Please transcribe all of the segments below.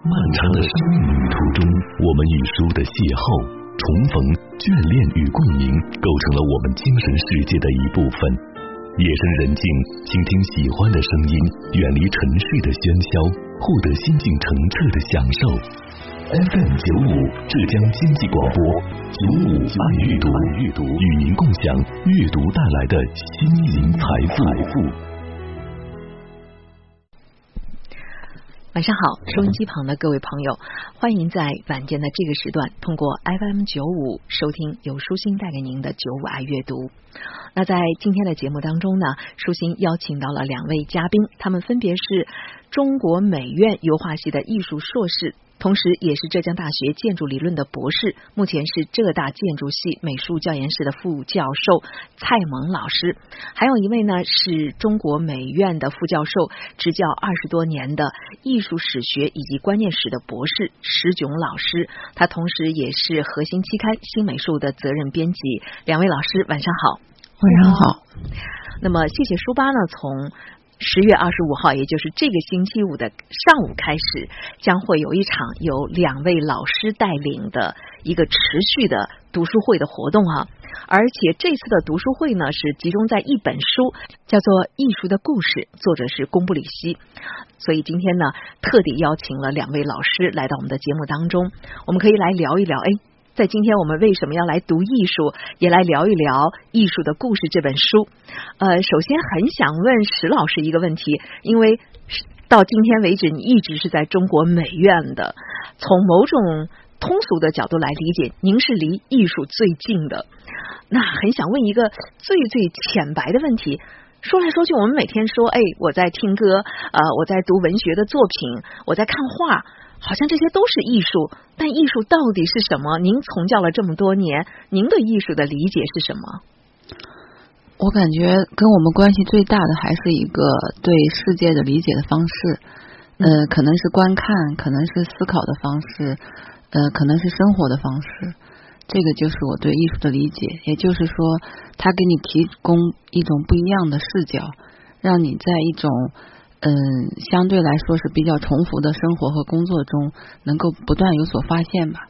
漫长的生命旅途中，我们与书的邂逅、重逢、眷恋与共鸣，构成了我们精神世界的一部分。夜深人静，倾听喜欢的声音，远离城市的喧嚣，获得心境澄澈的享受。FM 九五浙江经济广播，九五爱阅读，与您共享阅读带来的心灵财富。晚上好，收音机旁的各位朋友，欢迎在晚间的这个时段通过 FM 九五收听由舒心带给您的九五爱阅读。那在今天的节目当中呢，舒心邀请到了两位嘉宾，他们分别是中国美院油画系的艺术硕士。同时，也是浙江大学建筑理论的博士，目前是浙大建筑系美术教研室的副教授蔡萌老师。还有一位呢，是中国美院的副教授，执教二十多年的艺术史学以及观念史的博士石炯老师。他同时也是核心期刊《新美术》的责任编辑。两位老师，晚上好。晚上好。那么，谢谢书吧呢？从十月二十五号，也就是这个星期五的上午开始，将会有一场由两位老师带领的一个持续的读书会的活动啊！而且这次的读书会呢，是集中在一本书，叫做《艺术的故事》，作者是宫布里希。所以今天呢，特地邀请了两位老师来到我们的节目当中，我们可以来聊一聊。哎。在今天我们为什么要来读艺术，也来聊一聊《艺术的故事》这本书。呃，首先很想问石老师一个问题，因为到今天为止，你一直是在中国美院的，从某种通俗的角度来理解，您是离艺术最近的。那很想问一个最最浅白的问题，说来说去，我们每天说，哎，我在听歌，呃，我在读文学的作品，我在看画。好像这些都是艺术，但艺术到底是什么？您从教了这么多年，您对艺术的理解是什么？我感觉跟我们关系最大的还是一个对世界的理解的方式，呃，可能是观看，可能是思考的方式，呃，可能是生活的方式。这个就是我对艺术的理解。也就是说，它给你提供一种不一样的视角，让你在一种。嗯，相对来说是比较重复的生活和工作中，能够不断有所发现吧。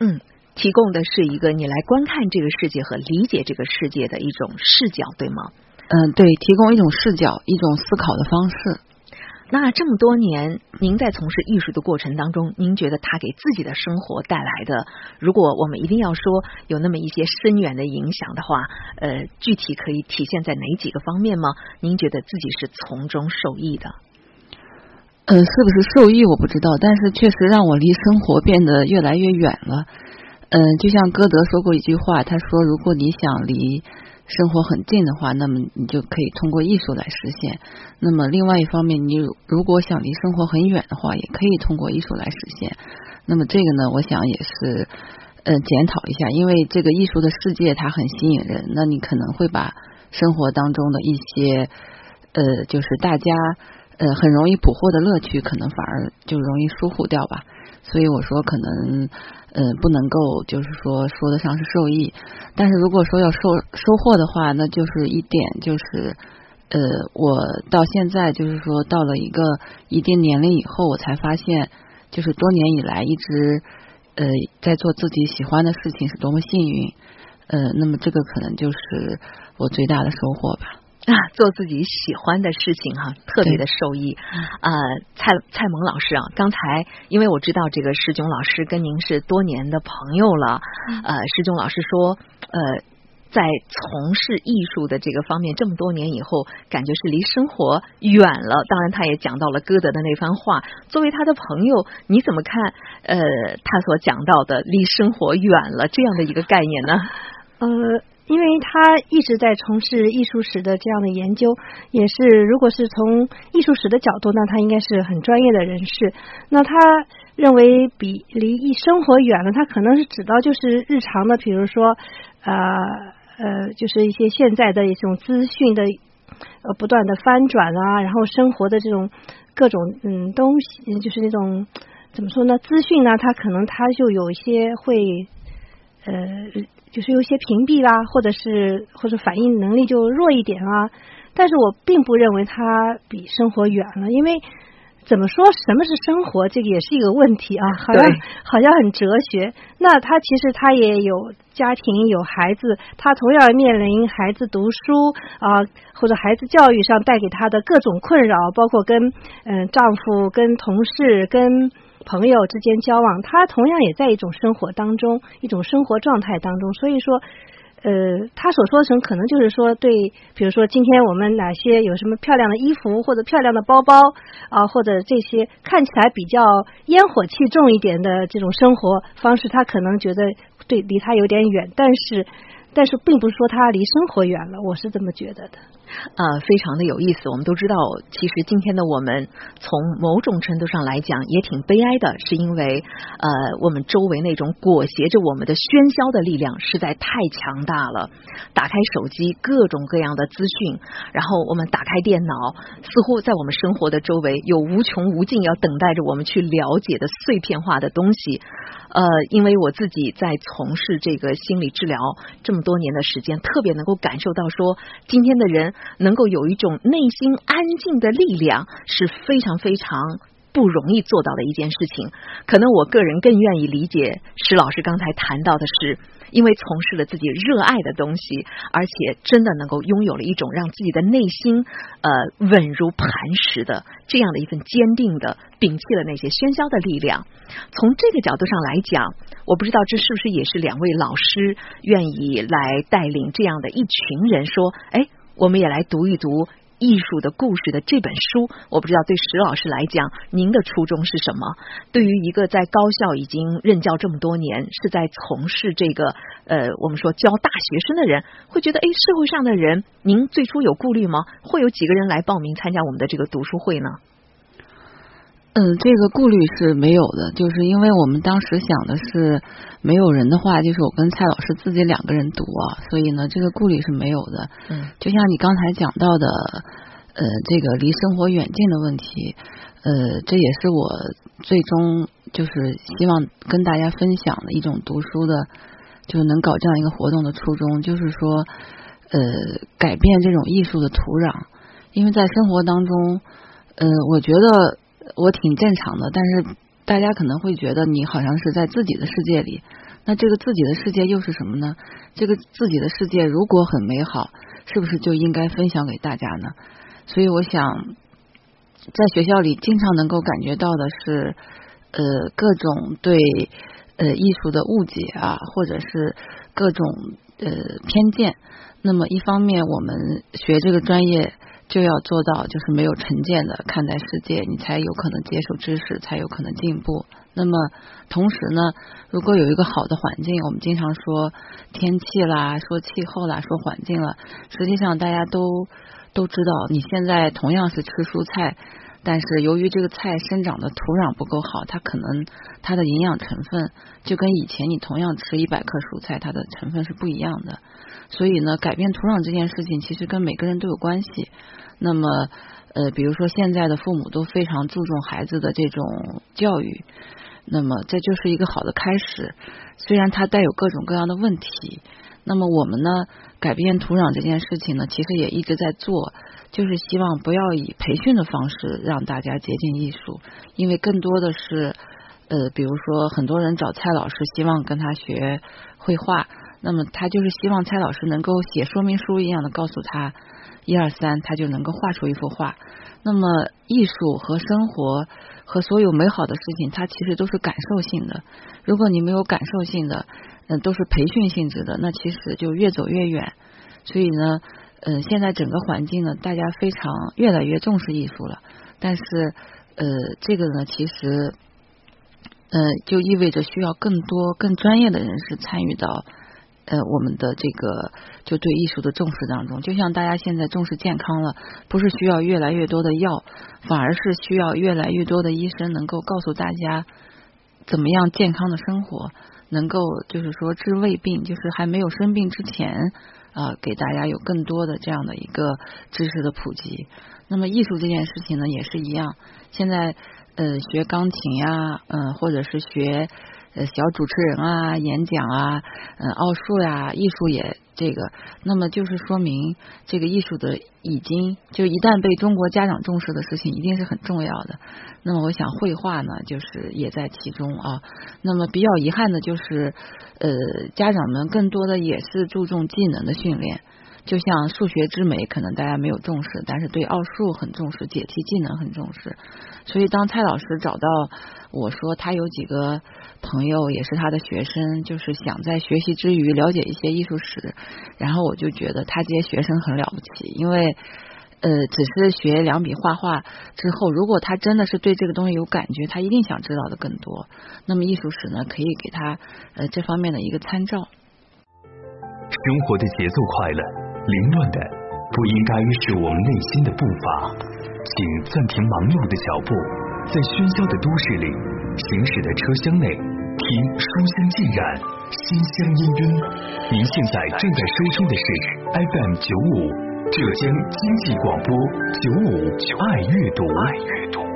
嗯，提供的是一个你来观看这个世界和理解这个世界的一种视角，对吗？嗯，对，提供一种视角，一种思考的方式。那这么多年，您在从事艺术的过程当中，您觉得他给自己的生活带来的，如果我们一定要说有那么一些深远的影响的话，呃，具体可以体现在哪几个方面吗？您觉得自己是从中受益的？呃，是不是受益我不知道，但是确实让我离生活变得越来越远了。嗯，就像歌德说过一句话，他说：“如果你想离。”生活很近的话，那么你就可以通过艺术来实现。那么另外一方面，你如果想离生活很远的话，也可以通过艺术来实现。那么这个呢，我想也是呃检讨一下，因为这个艺术的世界它很吸引人，那你可能会把生活当中的一些呃就是大家呃很容易捕获的乐趣，可能反而就容易疏忽掉吧。所以我说可能。嗯，不能够就是说说得上是受益，但是如果说要收收获的话，那就是一点就是呃，我到现在就是说到了一个一定年龄以后，我才发现，就是多年以来一直呃在做自己喜欢的事情是多么幸运，呃，那么这个可能就是我最大的收获吧。啊，做自己喜欢的事情哈，特别的受益。呃，蔡蔡萌老师啊，刚才因为我知道这个石炯老师跟您是多年的朋友了，呃，石炯老师说，呃，在从事艺术的这个方面这么多年以后，感觉是离生活远了。当然，他也讲到了歌德的那番话。作为他的朋友，你怎么看？呃，他所讲到的离生活远了这样的一个概念呢？呃。因为他一直在从事艺术史的这样的研究，也是如果是从艺术史的角度，那他应该是很专业的人士。那他认为比离一生活远了，他可能是指到就是日常的，比如说呃呃，就是一些现在的一种资讯的呃不断的翻转啊，然后生活的这种各种嗯东西，就是那种怎么说呢？资讯呢，他可能他就有一些会呃。就是有些屏蔽啦，或者是或者反应能力就弱一点啊。但是我并不认为他比生活远了，因为怎么说什么是生活？这个也是一个问题啊，好像好像很哲学。那他其实他也有家庭有孩子，他同样面临孩子读书啊，或者孩子教育上带给他的各种困扰，包括跟嗯丈夫、跟同事、跟朋友之间交往，他同样也在一种生活当中，一种生活状态当中。所以说。呃，他所说成可能就是说，对，比如说今天我们哪些有什么漂亮的衣服或者漂亮的包包啊，或者这些看起来比较烟火气重一点的这种生活方式，他可能觉得对离他有点远，但是，但是并不是说他离生活远了，我是这么觉得的。呃，非常的有意思。我们都知道，其实今天的我们从某种程度上来讲也挺悲哀的，是因为呃，我们周围那种裹挟着我们的喧嚣的力量实在太强大了。打开手机，各种各样的资讯，然后我们打开电脑，似乎在我们生活的周围有无穷无尽要等待着我们去了解的碎片化的东西。呃，因为我自己在从事这个心理治疗这么多年的时间，特别能够感受到说，今天的人。能够有一种内心安静的力量是非常非常不容易做到的一件事情。可能我个人更愿意理解石老师刚才谈到的是，因为从事了自己热爱的东西，而且真的能够拥有了一种让自己的内心呃稳如磐石的这样的一份坚定的摒弃了那些喧嚣的力量。从这个角度上来讲，我不知道这是不是也是两位老师愿意来带领这样的一群人说，哎。我们也来读一读艺术的故事的这本书。我不知道对石老师来讲，您的初衷是什么？对于一个在高校已经任教这么多年，是在从事这个呃，我们说教大学生的人，会觉得，哎，社会上的人，您最初有顾虑吗？会有几个人来报名参加我们的这个读书会呢？嗯，这个顾虑是没有的，就是因为我们当时想的是没有人的话，就是我跟蔡老师自己两个人读啊，所以呢，这个顾虑是没有的。嗯，就像你刚才讲到的，呃，这个离生活远近的问题，呃，这也是我最终就是希望跟大家分享的一种读书的，就是能搞这样一个活动的初衷，就是说，呃，改变这种艺术的土壤，因为在生活当中，呃，我觉得。我挺正常的，但是大家可能会觉得你好像是在自己的世界里。那这个自己的世界又是什么呢？这个自己的世界如果很美好，是不是就应该分享给大家呢？所以我想，在学校里经常能够感觉到的是，呃，各种对呃艺术的误解啊，或者是各种呃偏见。那么一方面，我们学这个专业。就要做到，就是没有成见的看待世界，你才有可能接受知识，才有可能进步。那么，同时呢，如果有一个好的环境，我们经常说天气啦，说气候啦，说环境了，实际上大家都都知道，你现在同样是吃蔬菜，但是由于这个菜生长的土壤不够好，它可能它的营养成分就跟以前你同样吃一百克蔬菜，它的成分是不一样的。所以呢，改变土壤这件事情，其实跟每个人都有关系。那么，呃，比如说现在的父母都非常注重孩子的这种教育，那么这就是一个好的开始。虽然它带有各种各样的问题，那么我们呢，改变土壤这件事情呢，其实也一直在做，就是希望不要以培训的方式让大家接近艺术，因为更多的是，呃，比如说很多人找蔡老师，希望跟他学绘画，那么他就是希望蔡老师能够写说明书一样的告诉他。一二三，他就能够画出一幅画。那么，艺术和生活和所有美好的事情，它其实都是感受性的。如果你没有感受性的，嗯，都是培训性质的，那其实就越走越远。所以呢，嗯，现在整个环境呢，大家非常越来越重视艺术了。但是，呃，这个呢，其实，呃，就意味着需要更多更专业的人士参与到。呃，我们的这个就对艺术的重视当中，就像大家现在重视健康了，不是需要越来越多的药，反而是需要越来越多的医生能够告诉大家怎么样健康的生活，能够就是说治胃病，就是还没有生病之前啊，给大家有更多的这样的一个知识的普及。那么艺术这件事情呢，也是一样，现在呃学钢琴呀，嗯，或者是学。呃小主持人啊、演讲啊、嗯奥数呀、艺术也这个，那么就是说明这个艺术的已经就一旦被中国家长重视的事情，一定是很重要的。那么我想绘画呢，就是也在其中啊。那么比较遗憾的就是，呃，家长们更多的也是注重技能的训练。就像数学之美，可能大家没有重视，但是对奥数很重视，解题技能很重视。所以当蔡老师找到我说他有几个朋友也是他的学生，就是想在学习之余了解一些艺术史，然后我就觉得他这些学生很了不起，因为呃只是学两笔画画之后，如果他真的是对这个东西有感觉，他一定想知道的更多。那么艺术史呢，可以给他呃这方面的一个参照。生活的节奏快乐。凌乱的不应该是我们内心的步伐，请暂停忙碌的脚步，在喧嚣的都市里，行驶的车厢内，听书香浸染，心香氤氲。您现在正在收听的是 FM 九五浙江经济广播九五爱阅读。